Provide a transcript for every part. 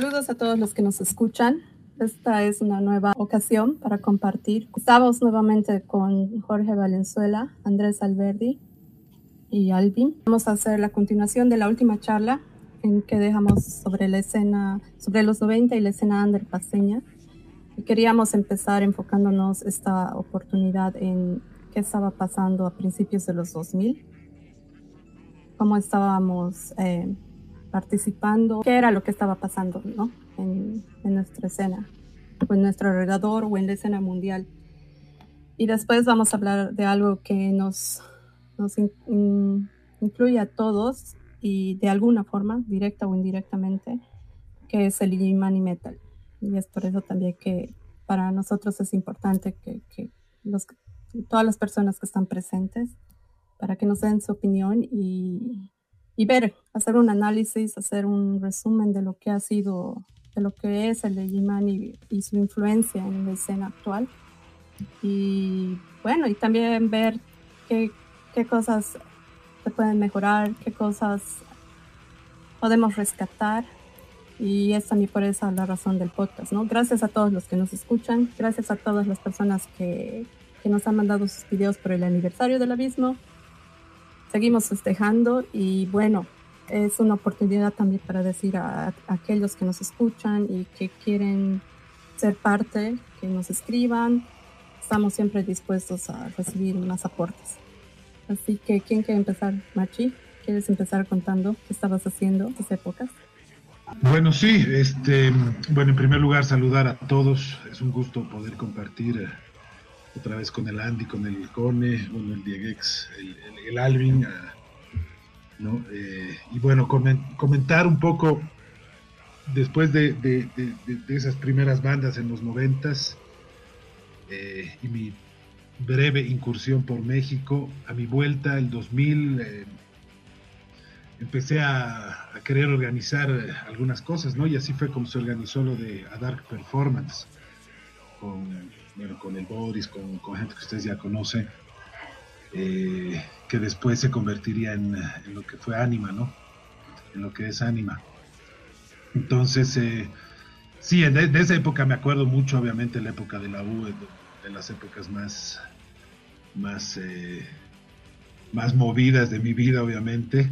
Saludos a todos los que nos escuchan. Esta es una nueva ocasión para compartir. Estamos nuevamente con Jorge Valenzuela, Andrés Alberdi y Alvin. Vamos a hacer la continuación de la última charla en que dejamos sobre la escena, sobre los 90 y la escena underpaseña. Y queríamos empezar enfocándonos esta oportunidad en qué estaba pasando a principios de los 2000, cómo estábamos eh, participando, qué era lo que estaba pasando ¿no? en, nuestra escena, o en nuestro alrededor o en la escena mundial. Y después vamos a hablar de algo que nos, nos incluye a todos y de alguna forma, directa o indirectamente, que es el Money Metal. Y es por eso también que para nosotros es importante que, que los, todas las personas que están presentes, para que nos den su opinión y, y ver, hacer un análisis, hacer un resumen de lo que ha sido, de lo que es el Legiman y, y su influencia en la escena actual. Y bueno, y también ver qué, qué cosas se pueden mejorar, qué cosas podemos rescatar. Y es también por esa la razón del podcast, ¿no? Gracias a todos los que nos escuchan, gracias a todas las personas que, que nos han mandado sus videos por el aniversario del abismo, seguimos festejando y bueno, es una oportunidad también para decir a, aquellos que nos escuchan y que quieren ser parte, que nos escriban. Estamos siempre dispuestos a recibir más aportes. Así que, ¿quién quiere empezar? Machi, ¿quieres empezar contando qué estabas haciendo en esas épocas? Bueno, sí, este, bueno, en primer lugar saludar a todos. Es un gusto poder compartir eh, otra vez con el Andy, con el Cone, bueno, el Diegex, el, Alvin, ah, ¿no? Eh, y bueno, comentar un poco después de, esas primeras bandas en los noventas eh, y mi breve incursión por México, a mi vuelta el 2000 eh, empecé a, querer organizar algunas cosas, ¿no? Y así fue como se organizó lo de A Dark Performance con con el Boris, con, gente que ustedes ya conocen, eh, que después se convertiría en, lo que fue Anima, ¿no? En lo que es Anima. Entonces, eh, sí, de, esa época me acuerdo mucho, obviamente, la época de la U, de, las épocas más, más, eh, más movidas de mi vida, obviamente.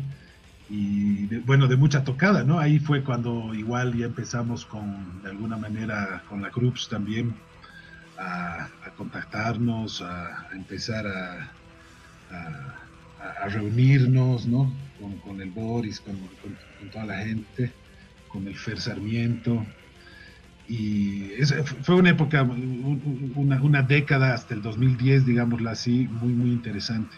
Y bueno, de mucha tocada, ¿no? Ahí fue cuando igual ya empezamos con, de alguna manera, con la Groups también, a, contactarnos, a, empezar a, reunirnos, ¿no? Con, el Boris, con, toda la gente, con el Fer Sarmiento. Y fue una época, una, década hasta el 2010, digámoslo así, muy, muy interesante.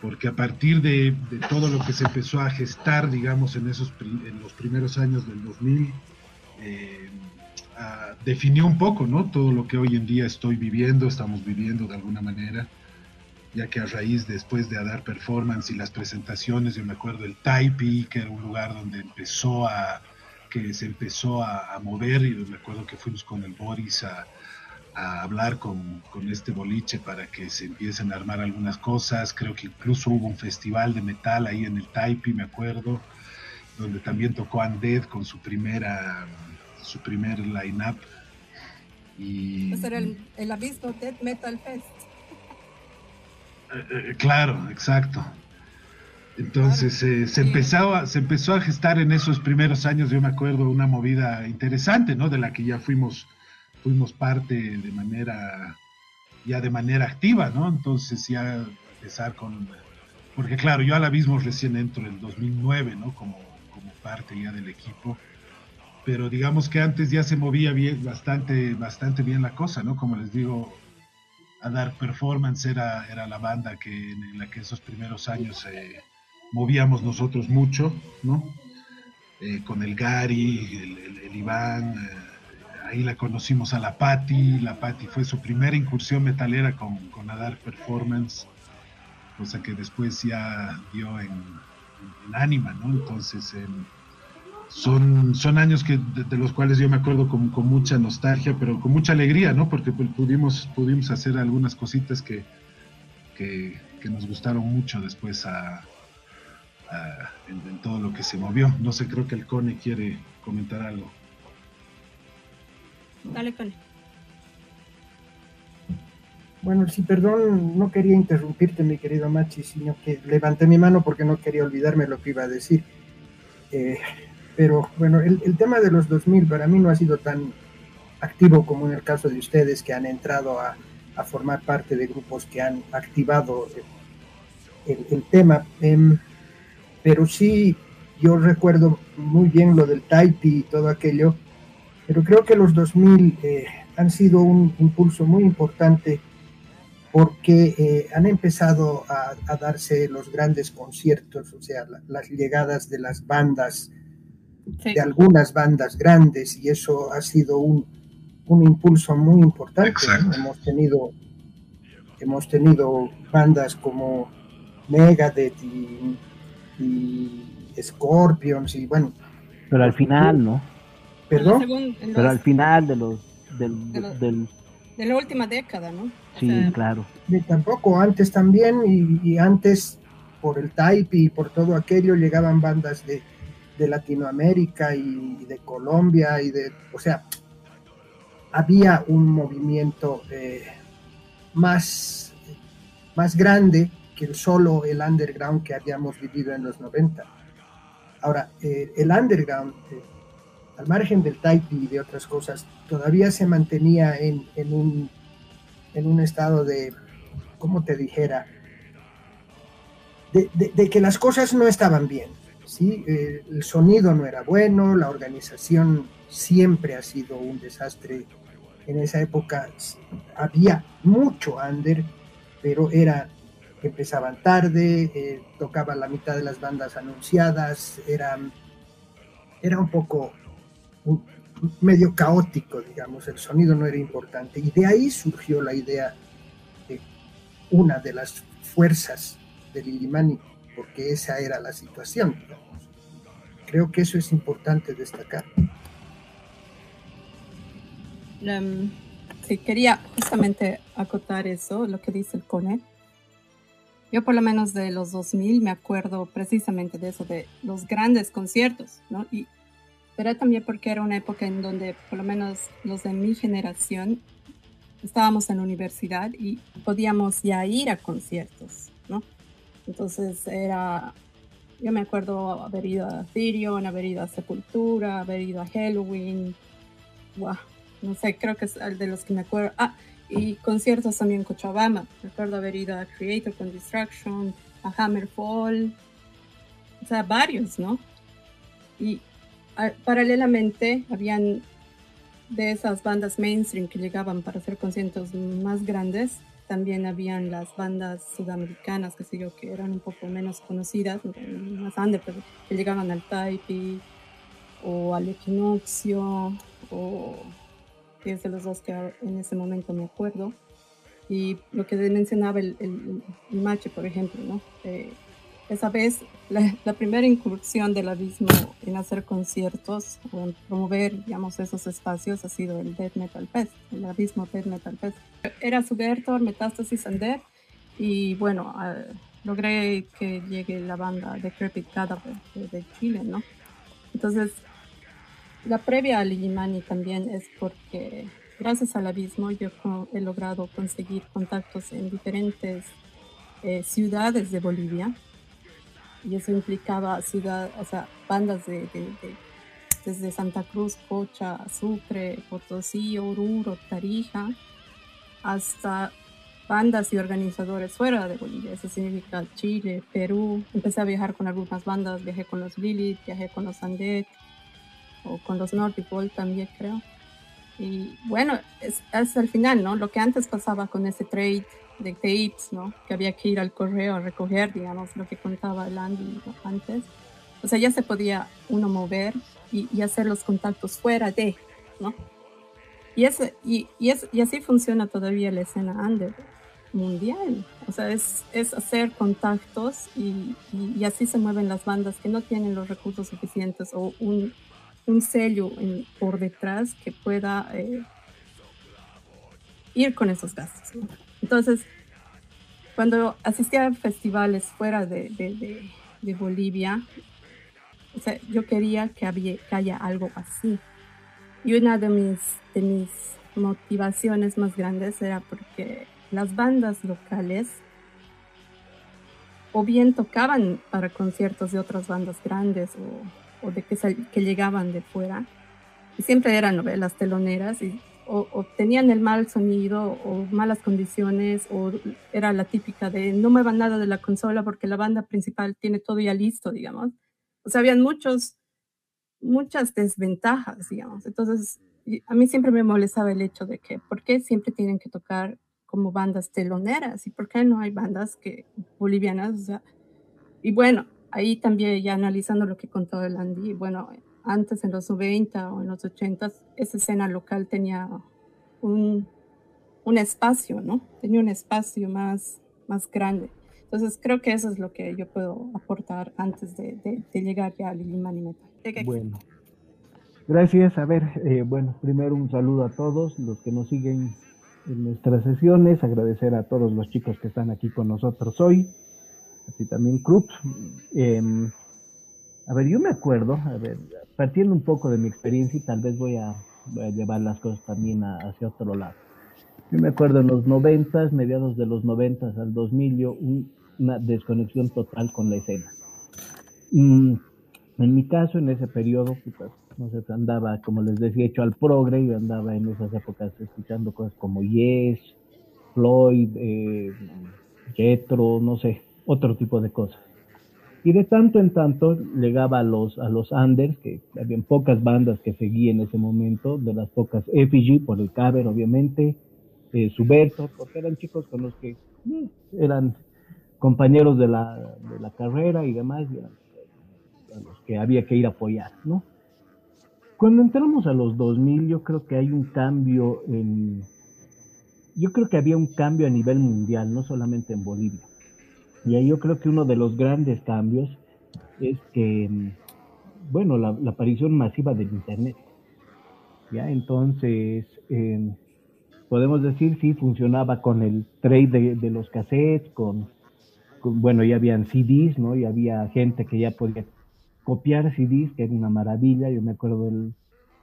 Porque a partir de, todo lo que se empezó a gestar, digamos, en, esos, en los primeros años del 2000, eh, definió un poco, ¿no? Todo lo que hoy en día estoy viviendo, estamos viviendo de alguna manera, ya que a raíz después de dar performance y las presentaciones, yo me acuerdo el Taipi, que era un lugar donde empezó a, que se empezó a, mover y me acuerdo que fuimos con el Boris a, hablar con, con, este boliche para que se empiecen a armar algunas cosas. Creo que incluso hubo un festival de metal ahí en el Taipi, me acuerdo, donde también tocó Undead con su primera su primer line-up. Y... Ese era el, el Abismo Death Metal Fest. Eh, eh, claro, exacto. Entonces eh, se, empezó a, se empezó a gestar en esos primeros años, yo me acuerdo, una movida interesante, ¿no? De la que ya fuimos, fuimos parte de manera, ya de manera activa, ¿no? Entonces ya empezar con, porque claro, yo al abismo recién entro en el 2009, ¿no? Como, como parte ya del equipo pero digamos que antes ya se movía bien, bastante, bastante bien la cosa, ¿no? Como les digo, a dar performance era, era la banda que, en la que esos primeros años eh, movíamos nosotros mucho, ¿no? Eh, con el Gary, el, Iván, eh, ahí la conocimos a la Patti, la Patti fue su primera incursión metalera con, con Adar Performance, cosa que después ya dio en, en, Anima, ¿no? Entonces, son, son años que, de, los cuales yo me acuerdo con, con, mucha nostalgia, pero con mucha alegría, ¿no? Porque pues, pudimos, pudimos hacer algunas cositas que, que, nos gustaron mucho después a, en, todo lo que se movió. No sé, creo que el Cone quiere comentar algo. Dale, con Bueno, sí, perdón, no quería interrumpirte, mi querido Machi, sino que levanté mi mano porque no quería olvidarme lo que iba a decir. Eh, pero bueno, el, tema de los 2000 para mí no ha sido tan activo como en el caso de ustedes que han entrado a, formar parte de grupos que han activado el, tema. Em, pero sí, yo recuerdo muy bien lo del Taipi y todo aquello, pero creo que los 2000 eh, han sido un impulso muy importante porque eh, han empezado a, darse los grandes conciertos, o sea, las llegadas de las bandas, de algunas bandas grandes, y eso ha sido un, impulso muy importante. Hemos tenido hemos tenido bandas como Megadeth y, Scorpions y bueno. Pero al final, ¿no? ¿Perdón? Pero al final de los del de la última década, ¿no? Sí, claro. Y tampoco, antes también, y, antes por el type y por todo aquello llegaban bandas de, Latinoamérica y, de Colombia y de, o sea, había un movimiento eh, más, más grande que solo el underground que habíamos vivido en los 90. Ahora, eh, el underground, eh, al margen del type y de otras cosas, todavía se mantenía en, un, en un estado de, ¿cómo te dijera? De, que las cosas no estaban bien. ¿Sí? Eh, el sonido no era bueno, la organización siempre ha sido un desastre. En esa época había mucho under, pero era empezaban tarde, eh, tocaban la mitad de las bandas anunciadas, era, era un poco medio caótico, digamos, el sonido no era importante. Y de ahí surgió la idea de una de las fuerzas del Illimani, porque esa era la situación, Creo que eso es importante destacar. Um, quería justamente acotar eso, lo que dice el CONE. Yo por lo menos de los 2000 me acuerdo precisamente de eso, de los grandes conciertos, ¿no? Y pero también porque era una época en donde por lo menos los de mi generación estábamos en la universidad y podíamos ya ir a conciertos, ¿no? Entonces era, yo me acuerdo haber ido a Therion, haber ido a Sepultura, haber ido a Halloween, no sé, creo que es el de los que me acuerdo. Ah, y conciertos también en Cochabamba, recuerdo haber ido a Creator con Distraction, a Hammerfall, o sea, varios, ¿no? Y paralelamente habían de esas bandas mainstream que llegaban para hacer conciertos más grandes, también habían las bandas sudamericanas, que sé yo, que eran un poco menos conocidas, más under, pero que llegaban al Taipi o al Equinoccio, o que es de los dos que en ese momento me acuerdo. Y lo que mencionaba el, el, Mache, por ejemplo, ¿no? Eh, esa vez la, primera incursión del abismo en hacer conciertos o en promover, digamos, esos espacios ha sido el Death Metal Fest, el abismo Death Metal Fest. Era Subvertor, Metástasis and y bueno, ah, logré que llegue la banda Decrepit Cadaver de, de, Chile, ¿no? Entonces, la previa a Ligimani también es porque gracias al abismo yo he logrado conseguir contactos en diferentes eh, ciudades de Bolivia y eso implicaba ciudad, o sea, bandas de, desde Santa Cruz, Cocha, Sucre, Potosí, Oruro, Tarija, hasta bandas y organizadores fuera de Bolivia, eso significa Chile, Perú. Empecé a viajar con algunas bandas, viajé con los Lilith, viajé con los Andet o con los Nordic Ball también creo. Y bueno, es, es el final, ¿no? Lo que antes pasaba con ese trade de tapes, ¿no? Que había que ir al correo a recoger, digamos, lo que contaba el Andy antes. O sea, ya se podía uno mover y, hacer los contactos fuera de, ¿no? Y, ese, y, y, es, y así funciona todavía la escena under mundial. O sea, es, es hacer contactos y, y, así se mueven las bandas que no tienen los recursos suficientes o un, un sello en, por detrás que pueda eh, ir con esos gastos. ¿no? Entonces, cuando asistía a festivales fuera de, Bolivia, yo quería que, haya algo así. Y una de mis, de mis motivaciones más grandes era porque las bandas locales o bien tocaban para conciertos de otras bandas grandes o, de que, que llegaban de fuera. Y siempre eran novelas teloneras y o, tenían el mal sonido o malas condiciones o era la típica de no muevan nada de la consola porque la banda principal tiene todo ya listo, digamos. O sea, habían muchos, muchas desventajas, digamos. Entonces, a mí siempre me molestaba el hecho de que, ¿por qué siempre tienen que tocar como bandas teloneras? ¿Y por qué no hay bandas que, bolivianas? O sea, y bueno, ahí también ya analizando lo que contó el Andy, bueno, antes en los 90 o en los 80, esa escena local tenía un, un espacio, ¿no? Tenía un espacio más, más grande. Entonces creo que eso es lo que yo puedo aportar antes de, de, llegar ya al Limani Metal. Bueno, gracias. A ver, eh, bueno, primero un saludo a todos los que nos siguen en nuestras sesiones, agradecer a todos los chicos que están aquí con nosotros hoy, así también Krupp. Em, a ver, yo me acuerdo, a ver, partiendo un poco de mi experiencia y tal vez voy a, llevar las cosas también hacia otro lado. Yo me acuerdo en los noventas, mediados de los noventas al 2000, yo una desconexión total con la escena. Mm, en mi caso, en ese periodo, no sé, andaba, como les decía, hecho al progre, y andaba en esas épocas escuchando cosas como Yes, Floyd, eh, no sé, otro tipo de cosas. Y de tanto en tanto llegaba a los, a los Anders, que habían pocas bandas que seguí en ese momento, de las pocas Effigy, por el cover obviamente, eh, porque eran chicos con los que eh, eran compañeros de la, de la carrera y demás, y eran a los que había que ir a apoyar, ¿no? Cuando entramos a los 2000, yo creo que hay un cambio en... Yo creo que había un cambio a nivel mundial, no solamente en Bolivia y ahí yo creo que uno de los grandes cambios es que, bueno, la, aparición masiva del Internet. ¿ya? Entonces, em, podemos decir, sí, funcionaba con el trade de, los cassettes, con, bueno, ya habían CDs, ¿no? Y había gente que ya podía copiar CDs, que era una maravilla. Yo me acuerdo del,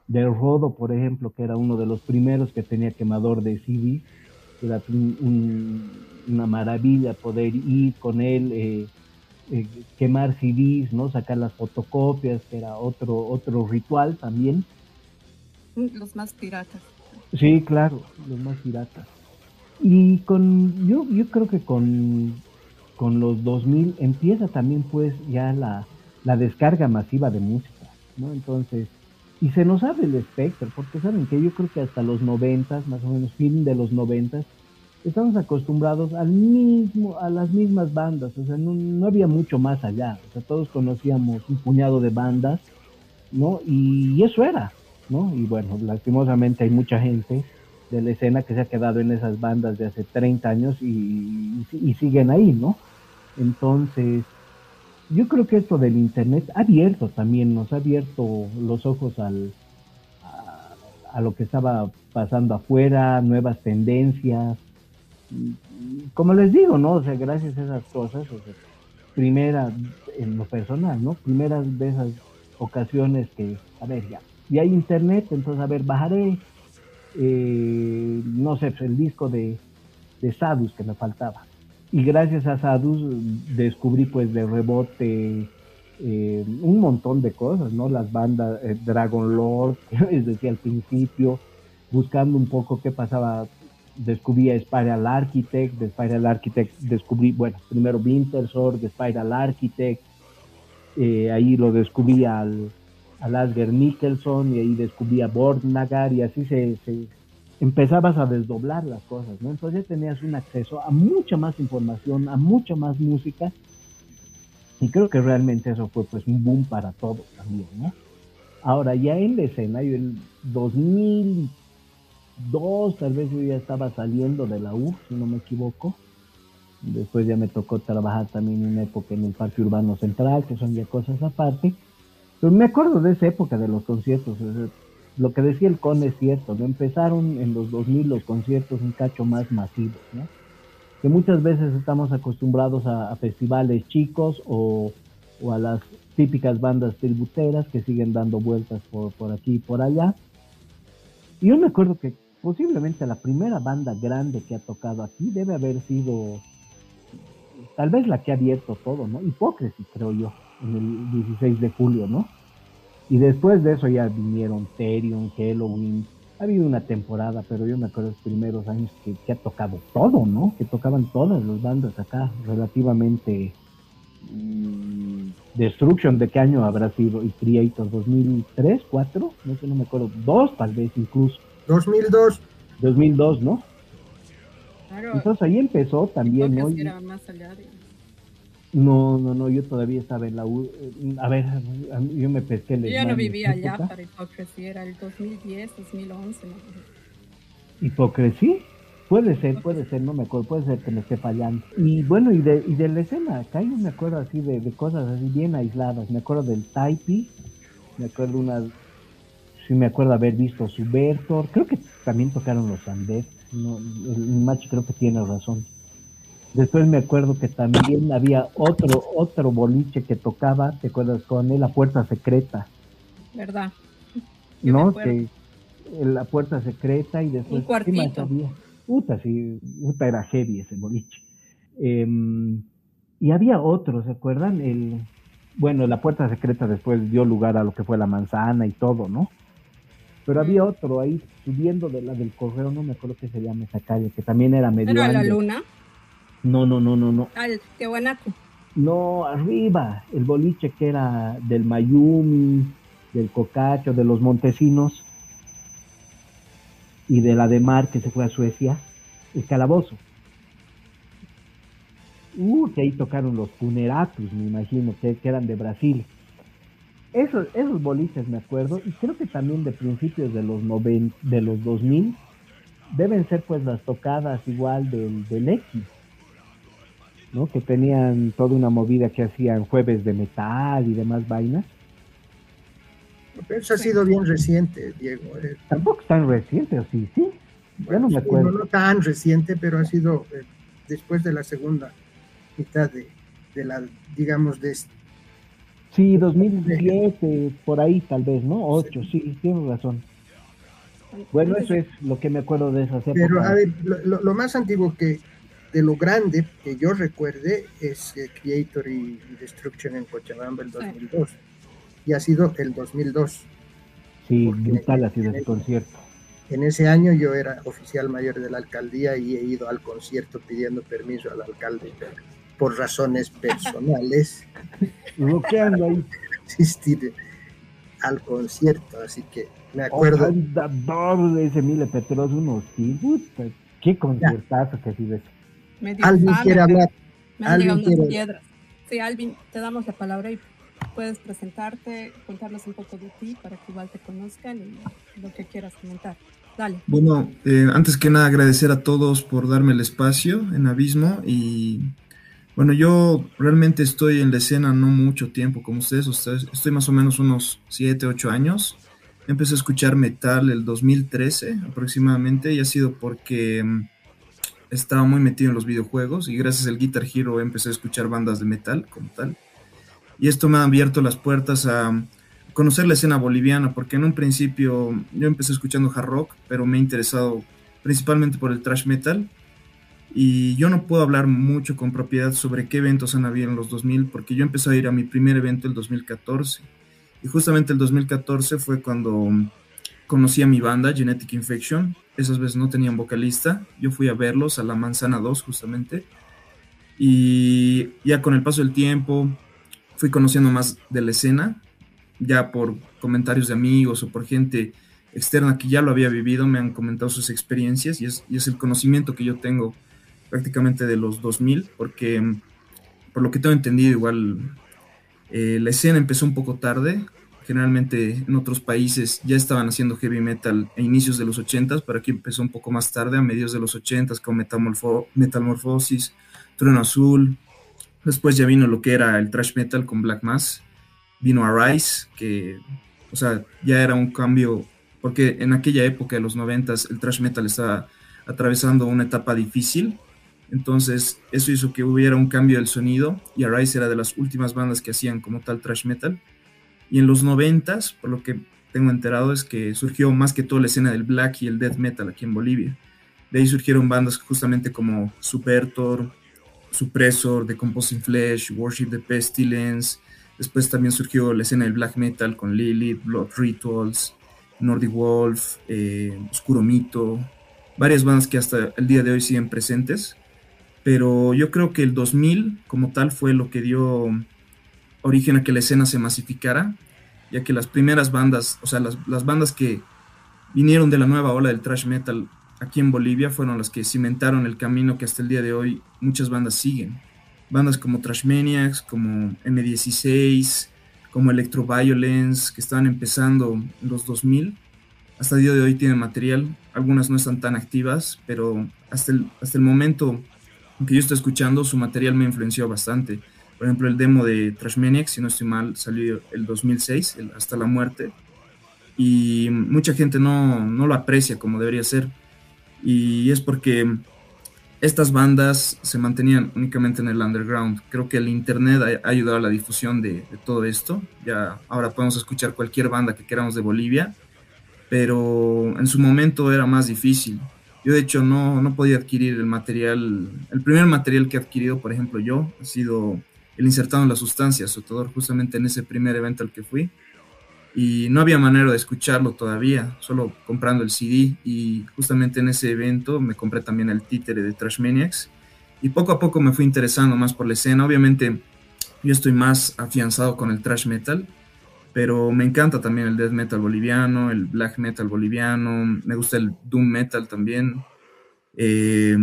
del Rodo, por ejemplo, que era uno de los primeros que tenía quemador de CDs. Era un una maravilla poder ir con él, eh, eh, quemar CDs, ¿no? Sacar las fotocopias, que era otro, otro ritual también. Los más piratas. Sí, claro, los más piratas. Y con, yo, yo creo que con, con los 2000 empieza también pues ya la, la descarga masiva de música, ¿no? Entonces, y se nos abre el espectro, porque saben que yo creo que hasta los 90, más o menos fin de los 90, estamos acostumbrados al mismo, a las mismas bandas, o sea, no, había mucho más allá, o sea, todos conocíamos un puñado de bandas, ¿no? Y, eso era, ¿no? Y bueno, lastimosamente hay mucha gente de la escena que se ha quedado en esas bandas de hace 30 años y, siguen ahí, ¿no? Entonces, yo creo que esto del Internet ha abierto también, nos ha abierto los ojos al, a, lo que estaba pasando afuera, nuevas tendencias, como les digo, ¿no? O sea, gracias a esas cosas, o sea, primera, en lo personal, ¿no? Primeras de esas ocasiones que, a ver, ya, y hay internet, entonces, a ver, bajaré, eh, no sé, el disco de, de Sadus que me faltaba. Y gracias a Sadus descubrí, pues, de rebote eh, un montón de cosas, ¿no? Las bandas, eh, Dragon Lord, les decía al principio, buscando un poco qué pasaba descubrí a Spiral Architect, de Spiral Architect descubrí, bueno, primero Wintersor, de Spiral Architect, eh, ahí lo descubrí al, al Asger Nicholson y ahí descubrí a Bornagar y así se, empezabas a desdoblar las cosas, ¿no? Entonces tenías un acceso a mucha más información, a mucha más música y creo que realmente eso fue pues un boom para todos también, ¿no? Ahora ya en la escena, yo en 2000 dos, tal vez yo ya estaba saliendo de la U, si no me equivoco. Después ya me tocó trabajar también una época en el Parque Urbano Central, que son ya cosas aparte. Pero me acuerdo de esa época de los conciertos. Lo que decía el Con es cierto, ¿no? Empezaron en los 2000 los conciertos un cacho más masivos, ¿no? Que muchas veces estamos acostumbrados a, festivales chicos o, a las típicas bandas tributeras que siguen dando vueltas por, por aquí y por allá Y yo me acuerdo que posiblemente la primera banda grande que ha tocado aquí debe haber sido tal vez la que ha abierto todo, ¿no? Hipócrisis, creo yo, en el 16 de julio, ¿no? Y después de eso ya vinieron Therion, Halloween. Ha habido una temporada, pero yo me acuerdo de los primeros años que, que ha tocado todo, ¿no? Que tocaban todas las bandas acá, relativamente Mm, Destruction, ¿de qué año habrá sido? ¿Y Creator? ¿2003? ¿4? No sé, no me acuerdo. ¿Dos tal vez incluso? 2002. 2002, ¿no? Entonces ahí empezó también, ¿no? No, no, no, yo todavía estaba en la U. Eh, a ver, yo me pesqué. Yo ya no vivía allá para Hipocresía, era el 2010, 2011. ¿no? ¿Hipocresía? Puede ser, puede ser, no me acuerdo, puede ser que me esté fallando. Y bueno, y de, y de la escena, acá yo me acuerdo así de, cosas así bien aisladas. Me acuerdo del Taipi, me acuerdo una, sí me acuerdo haber visto Subvertor, creo que también tocaron los Andes, no, el, macho creo que tiene razón. Después me acuerdo que también había otro, otro boliche que tocaba, ¿te acuerdas? Con él, la puerta secreta. ¿Verdad? ¿No? Que la puerta secreta y después... Un cuartito. Puta, sí, puta era heavy ese boliche. Em, y había otro, ¿se acuerdan? El, bueno, la puerta secreta después dio lugar a lo que fue la manzana y todo, ¿no? Pero había otro ahí subiendo de la del correo, no me acuerdo qué se llama esa calle, que también era medio. ¿Era la luna? No, no, no, no, no. Qué buenaco. No, arriba, el boliche que era del Mayumi, del Cocacho, de los Montesinos y de la de Mar que se fue a Suecia, el calabozo. Uh, que ahí tocaron los Puneratus, me imagino, que, eran de Brasil. Esos, esos boliches me acuerdo, y creo que también de principios de los, noven, de los 2000, deben ser pues las tocadas igual del, del X, ¿no? Que tenían toda una movida que hacían jueves de metal y demás vainas. Eso ha sido bien reciente, Diego. Eh. Tampoco tan reciente, ¿o sí? Sí. Bueno, me acuerdo. No, tan reciente, pero ha sido eh, después de la segunda mitad de, la, digamos, de... Sí, 2010, por ahí tal vez, ¿no? 8, sí, tienes razón. Bueno, eso es lo que me acuerdo de esas épocas. Pero, a ver, lo, más antiguo que, de lo grande que yo recuerde es eh, Creator y, Destruction en Cochabamba el 2002 y ha sido el 2002. Sí, brutal ha sido ese concierto. En ese año yo era oficial mayor de la alcaldía y he ido al concierto pidiendo permiso al alcalde por razones personales. Bloqueando ahí. Asistir al concierto, así que me acuerdo. Oh, de ese Mile Petros, unos sí, qué conciertazo que sí ves. Alvin quiere hablar. Me han llegado unas piedras. Sí, Alvin, te damos la palabra y puedes presentarte, contarnos un poco de ti para que igual te conozcan y lo que quieras comentar. Dale. Bueno, eh, antes que nada agradecer a todos por darme el espacio en Abismo y bueno, yo realmente estoy en la escena no mucho tiempo como ustedes, ustedes estoy más o menos unos 7, 8 años. Empecé a escuchar metal el 2013 aproximadamente y ha sido porque mm, estaba muy metido en los videojuegos y gracias al Guitar Hero empecé a escuchar bandas de metal como tal y esto me ha abierto las puertas a conocer la escena boliviana, porque en un principio yo empecé escuchando hard rock, pero me he interesado principalmente por el thrash metal. Y yo no puedo hablar mucho con propiedad sobre qué eventos han habido en los 2000, porque yo empecé a ir a mi primer evento el 2014. Y justamente el 2014 fue cuando conocí a mi banda, Genetic Infection. Esas veces no tenían vocalista. Yo fui a verlos a la Manzana 2, justamente. Y ya con el paso del tiempo, fui conociendo más de la escena, ya por comentarios de amigos o por gente externa que ya lo había vivido, me han comentado sus experiencias y es, el conocimiento que yo tengo prácticamente de los 2000, porque mm, por lo que tengo entendido igual eh, la escena empezó un poco tarde, generalmente en otros países ya estaban haciendo heavy metal a inicios de los 80s, pero aquí empezó un poco más tarde, a mediados de los 80s, con Metamorfo Metamorfosis, Trueno Azul, Después ya vino lo que era el thrash metal con Black Mass. Vino Arise, que, o sea, ya era un cambio, porque en aquella época de los noventas el thrash metal estaba atravesando una etapa difícil. Entonces, eso hizo que hubiera un cambio del sonido y Arise era de las últimas bandas que hacían como tal thrash metal. Y en los noventas, por lo que tengo enterado es que surgió más que todo la escena del black y el death metal aquí en Bolivia. De ahí surgieron bandas justamente como Supertor, Suppressor, The Composing Flesh, Worship the Pestilence. Después también surgió la escena del black metal con Lilith, Blood Rituals, Nordic Wolf, eh, Oscuro Mito, varias bandas que hasta el día de hoy siguen presentes. Pero yo creo que el 2000 como tal fue lo que dio origen a que la escena se masificara, ya que las primeras bandas, o sea, las, las bandas que vinieron de la nueva ola del thrash metal aquí en Bolivia fueron las que cimentaron el camino que hasta el día de hoy muchas bandas siguen. Bandas como Trash Maniacs, como M16, como Electroviolence, que estaban empezando en los 2000. Hasta el día de hoy tienen material, algunas no están tan activas, pero hasta el, hasta el momento que yo estoy escuchando, su material me influenció bastante. Por ejemplo, el demo de Trash Maniacs, si no estoy mal, salió el 2006, Hasta la Muerte, y mucha gente no, no lo aprecia como debería ser y es porque estas bandas se mantenían únicamente en el underground. Creo que el internet ha, ayudado a la difusión de, todo esto. Ya ahora podemos escuchar cualquier banda que queramos de Bolivia, pero en su momento era más difícil. Yo de hecho no, no podía adquirir el material, el primer material que he adquirido, por ejemplo, yo, ha sido el insertado en la sustancia, Sotodor, justamente en ese primer evento al que fui. Y no había manera de escucharlo todavía, solo comprando el CD y justamente en ese evento me compré también el títere de Trash Maniacs. Y poco a poco me fui interesando más por la escena, obviamente yo estoy más afianzado con el Trash Metal, pero me encanta también el Death Metal boliviano, el Black Metal boliviano, me gusta el Doom Metal también, eh,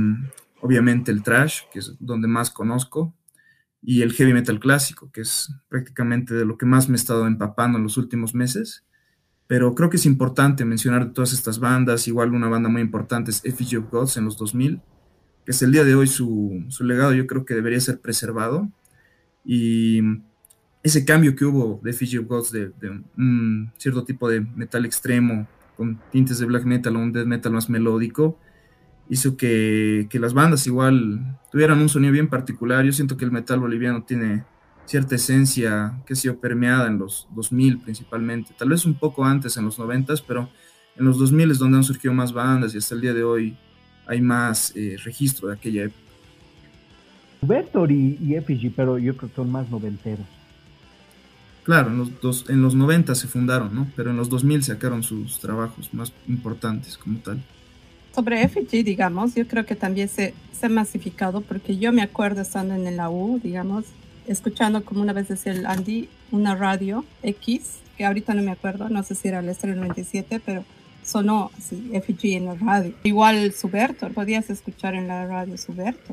obviamente el Trash, que es donde más conozco, y el heavy metal clásico, que es prácticamente de lo que más me he estado empapando en los últimos meses. Pero creo que es importante mencionar todas estas bandas. Igual una banda muy importante es Effigy of Gods en los 2000, que es el día de hoy su, su legado yo creo que debería ser preservado. Y ese cambio que hubo de Effigy of Gods de, de, un cierto tipo de metal extremo con tintes de black metal o un death metal más melódico, hizo que, que, las bandas igual tuvieran un sonido bien particular. Yo siento que el metal boliviano tiene cierta esencia que ha sido permeada en los 2000 principalmente, tal vez un poco antes en los 90, pero en los 2000 es donde han surgido más bandas y hasta el día de hoy hay más eh, registro de aquella época. Vector y, y Effigy, pero yo creo que son más noventeros. Claro, en los, dos, en los 90 se fundaron, ¿no? Pero en los 2000 sacaron sus trabajos más importantes como tal sobre FG, digamos, yo creo que también se, se ha masificado porque yo me acuerdo estando en la U, digamos, escuchando como una vez decía el Andy, una radio X, que ahorita no me acuerdo, no sé si era el Estrella 97, pero sonó así, FG en la radio. Igual Suberto, podías escuchar en la radio Suberto.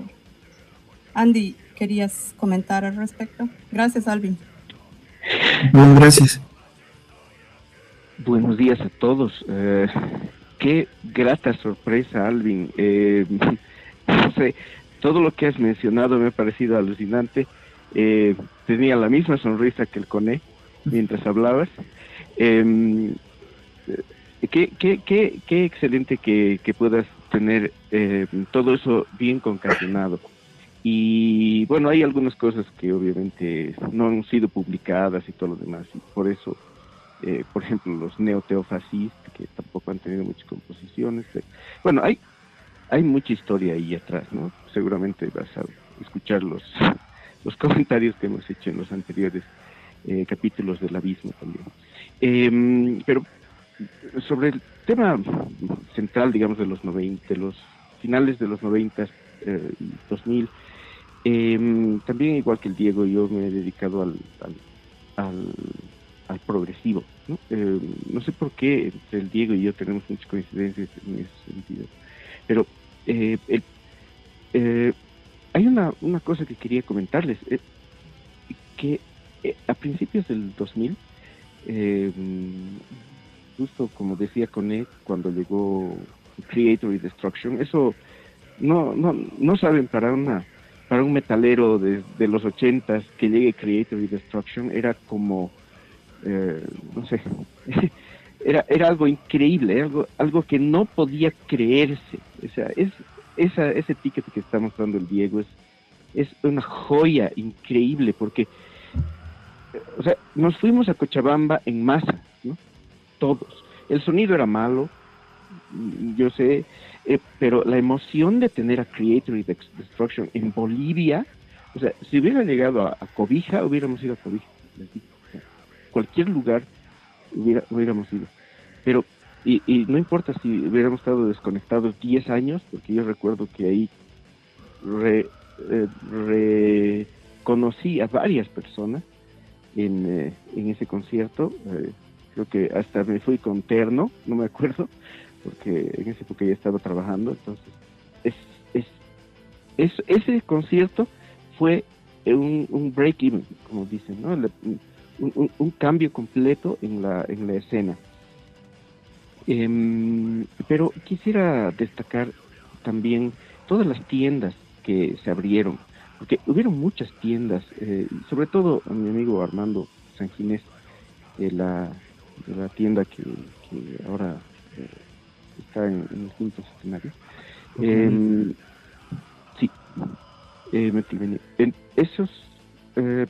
Andy, ¿querías comentar al respecto? Gracias, Alvin. Bueno, gracias. Buenos días a todos. Eh, qué grata sorpresa, Alvin. Eh, todo lo que has mencionado me ha parecido alucinante. Eh, tenía la misma sonrisa que el Cone mientras hablabas. Em, eh, qué, qué, qué, qué, excelente que, que puedas tener eh, todo eso bien concatenado. Y bueno, hay algunas cosas que obviamente no han sido publicadas y todo lo demás, y por eso eh, por ejemplo, los neoteofascistas, que tampoco han tenido muchas composiciones. Eh, bueno, hay, hay mucha historia ahí atrás, ¿no? Seguramente vas a escuchar los, los comentarios que hemos hecho en los anteriores eh, capítulos del abismo también. Em, pero sobre el tema central, digamos, de los 90, de los finales de los 90 y 2000, em, también igual que el Diego, yo me he dedicado al, al al progresivo. ¿no? Eh, no sé por qué entre el Diego y yo tenemos muchas coincidencias en ese sentido. Pero eh, eh, hay una, una cosa que quería comentarles, que a principios del 2000, justo como decía Conet cuando llegó Creator y Destruction, eso no, no, no saben para una para un metalero de, de los ochentas que llegue Creator y Destruction era como eh, no sé, era, era algo increíble, algo, algo que no podía creerse. O sea, es, esa, ese ticket que está mostrando el Diego es, es una joya increíble porque, o sea, nos fuimos a Cochabamba en masa, ¿no? todos. El sonido era malo, yo sé, eh, pero la emoción de tener a Creator y Destruction en Bolivia, o sea, si hubiera llegado a, Cobija, hubiéramos ido a Cobija. Cualquier lugar hubiera, hubiéramos ido. Pero, y, no importa si hubiéramos estado desconectados 10 años, porque yo recuerdo que ahí reconocí eh, a varias personas en, eh, en ese concierto. creo que hasta me fui con terno, no me acuerdo porque en esa época ya estaba trabajando, entonces es, es, ese concierto fue un, break-even, como dicen, ¿no? Un, cambio completo en la, en la escena. Em, pero quisiera destacar también todas las tiendas que se abrieron, porque hubieron muchas tiendas, eh, sobre todo a mi amigo Armando Sanginés, de la, de la tienda que, que ahora eh, está en, en distintos escenarios. Eh, sí, eh, esos, eh,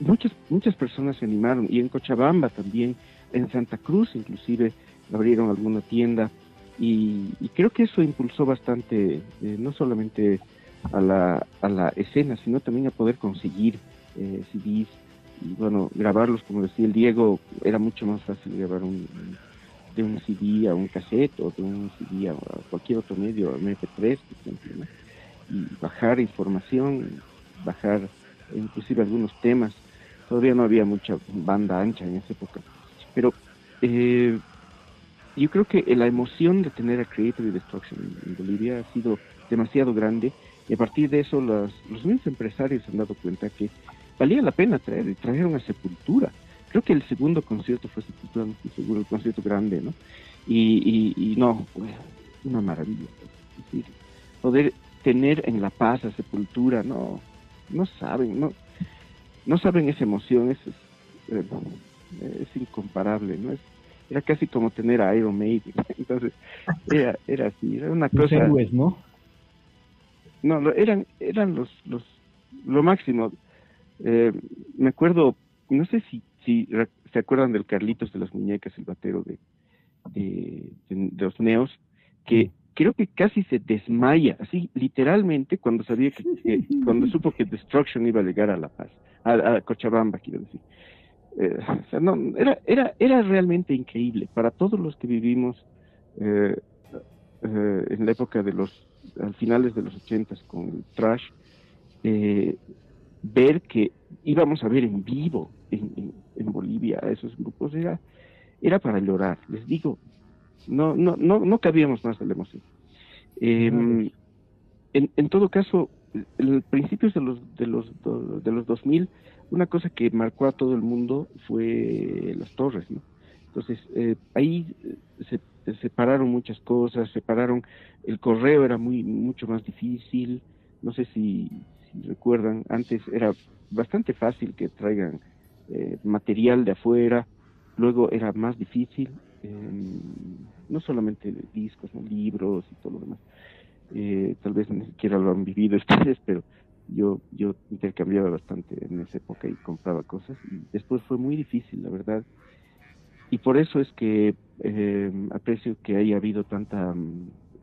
muchas, muchas personas se animaron, y en Cochabamba también, en Santa Cruz inclusive abrieron alguna tienda, y, creo que eso impulsó bastante, eh, no solamente a la, a la escena, sino también a poder conseguir eh, CDs, y bueno, grabarlos, como decía el Diego, era mucho más fácil grabar un de un CD a un cassette o de un CD a, cualquier otro medio, MP3, por ejemplo, y bajar información, bajar inclusive algunos temas. Todavía no había mucha banda ancha en esa época, pero eh, yo creo que la emoción de tener a Creative Destruction en Bolivia ha sido demasiado grande y a partir de eso los, los mismos empresarios han dado cuenta que valía la pena traer y trajeron a Sepultura creo que el segundo concierto fue seguro el concierto grande, ¿no? Y, y, no, una maravilla. poder tener en La Paz a Sepultura, no, no saben, no, no saben esa emoción, es, es, eh, incomparable, ¿no? Es, era casi como tener a Iron Maiden, entonces era, era así, era una cosa... Héroes, ¿no? No, eran, eran los, los, lo máximo. Eh, me acuerdo, no sé si si se acuerdan del Carlitos de las muñecas, el batero de, de, los Neos, que creo que casi se desmaya, así literalmente, cuando sabía que, cuando supo que Destruction iba a llegar a La Paz, a, Cochabamba, quiero decir. Eh, o sea, no, era, era, era realmente increíble. Para todos los que vivimos eh, eh, en la época de los, al finales de los ochentas con el trash, ver que íbamos a ver en vivo en, en, Bolivia a esos grupos era, era para llorar, les digo, no, no, no, no cabíamos más de la emoción. Em, en, en todo caso, en principios de los, de los, de los 2000, una cosa que marcó a todo el mundo fue las torres, ¿no? Entonces, eh, ahí se, separaron muchas cosas, separaron, el correo era muy, mucho más difícil, no sé si, si recuerdan, antes era bastante fácil que traigan eh, material de afuera, luego era más difícil, em, no solamente discos, libros y todo lo demás. Eh, tal vez ni siquiera lo han vivido ustedes, pero yo, yo intercambiaba bastante en esa época y compraba cosas y después fue muy difícil, la verdad. Y por eso es que em, aprecio que haya habido tanta,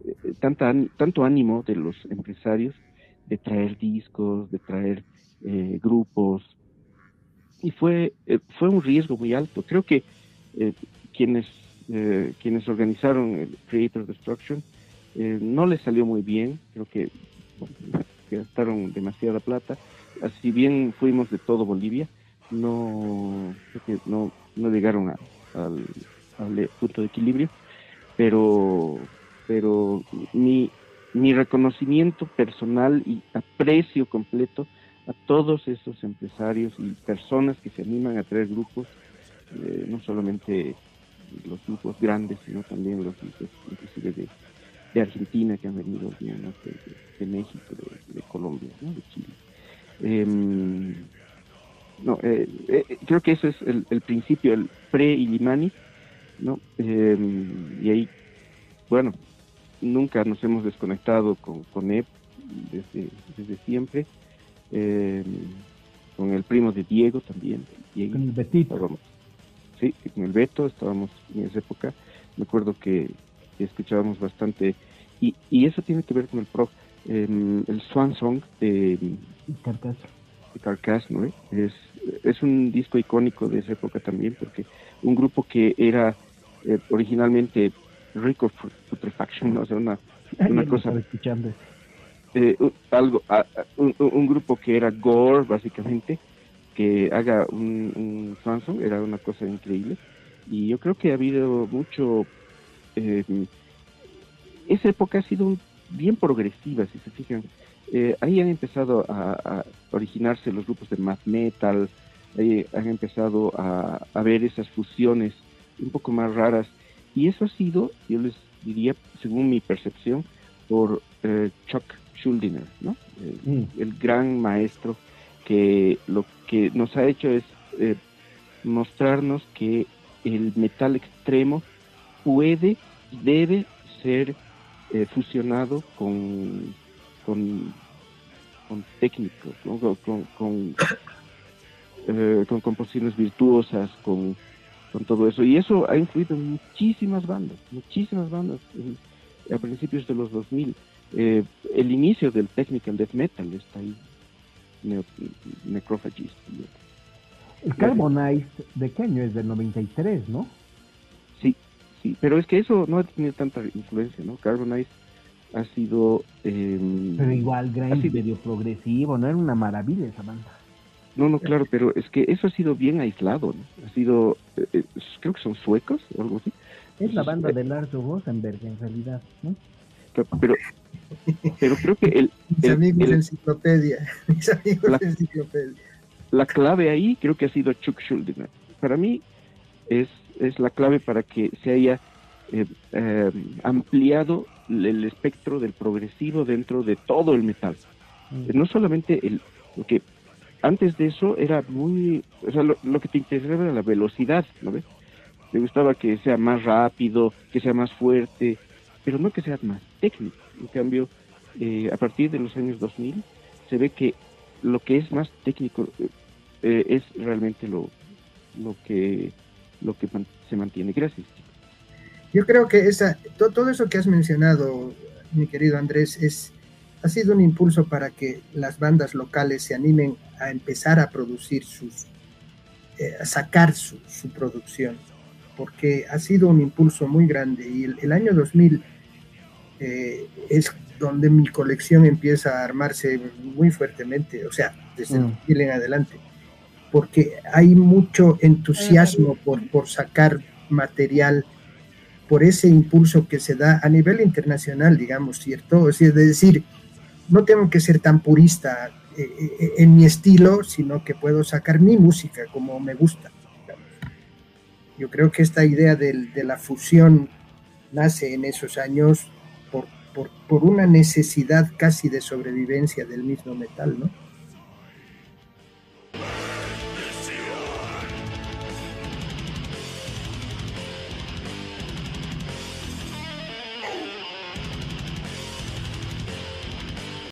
eh, tanta, tanto ánimo de los empresarios de traer discos, de traer grupos, y fue, eh, fue un riesgo muy alto. Creo que eh, quienes, eh, quienes organizaron el Creator Destruction no les salió muy bien, creo que gastaron demasiada plata. Si bien fuimos de todo Bolivia, no, creo que no, no llegaron al, al punto de equilibrio, pero, pero mi, mi reconocimiento personal y aprecio completo a todos esos empresarios y personas que se animan a traer grupos, eh, no solamente los grupos grandes, sino también los grupos inclusive de, de Argentina que han venido, de, México, de, Colombia, de Chile. Em, no, eh, eh, creo que ese es el, principio, el pre-Illimani, ¿no? Em, y ahí, bueno, nunca nos hemos desconectado con, con EP desde, desde siempre eh, con el primo de Diego también. con el Betito. Sí, con el Beto estábamos en esa época. Me acuerdo que, escuchábamos bastante. Y, y, eso tiene que ver con el prof. Em, el Swan Song de Carcass. De Carcass, ¿no? Es, es un disco icónico de esa época también, porque un grupo que era eh, originalmente Rico Putrefaction, ¿no? o sea, una, una cosa. Eh, algo, un, grupo que era gore, básicamente, que haga un, un era una cosa increíble. Y yo creo que ha habido mucho. Eh, esa época ha sido bien progresiva, si se fijan. Eh, ahí han empezado a, originarse los grupos de math metal, ahí han empezado a, a ver esas fusiones un poco más raras. Y eso ha sido, yo les diría, según mi percepción, por eh, Chuck Schuldiner, ¿no? Mm. El, gran maestro que lo que nos ha hecho es eh, mostrarnos que el metal extremo puede y debe ser eh, fusionado con, con, con técnicos, con, con, con composiciones virtuosas, con con todo eso. Y eso ha influido en muchísimas bandas, muchísimas bandas a principios de los 2000. Eh, el inicio del technical death metal está ahí, Necrophagist. El Carbonized, ¿de qué año es? Del 93, ¿no? Sí, sí, pero es que eso no ha tenido tanta influencia, ¿no? Carbonized ha sido... Eh, pero igual, grind medio progresivo, ¿no? Era una maravilla esa banda. No, no, claro, pero es que eso ha sido bien aislado, ¿no? Ha sido, eh, eh, creo que son suecos o algo así. Es la banda de Lars Rosenberg, en realidad, ¿no? Pero, pero creo que el... Mis amigos enciclopedia, mis amigos la, enciclopedia. La clave ahí creo que ha sido Chuck Schuldiner. Para mí es, es la clave para que se haya eh, ampliado el espectro del progresivo dentro de todo el metal. Mm. No solamente el... Porque antes de eso era muy, o sea, lo, que te interesaba era la velocidad, ¿no ves? Me gustaba que sea más rápido, que sea más fuerte, pero no que sea más técnico. En cambio, eh, a partir de los años 2000 se ve que lo que es más técnico eh, es realmente lo, lo que lo que se mantiene. Gracias. Yo creo que esa, todo eso que has mencionado, mi querido Andrés, es ha sido un impulso para que las bandas locales se animen a empezar a producir sus, eh, a sacar su, producción, porque ha sido un impulso muy grande y el, año 2000 eh, es donde mi colección empieza a armarse muy fuertemente, o sea, desde el 2000 mm. en adelante, porque hay mucho entusiasmo por, por sacar material por ese impulso que se da a nivel internacional, digamos, ¿cierto? Es decir, no tengo que ser tan purista eh, eh, en mi estilo, sino que puedo sacar mi música como me gusta. Yo creo que esta idea de, la fusión nace en esos años por, por una necesidad casi de sobrevivencia del mismo metal, ¿no?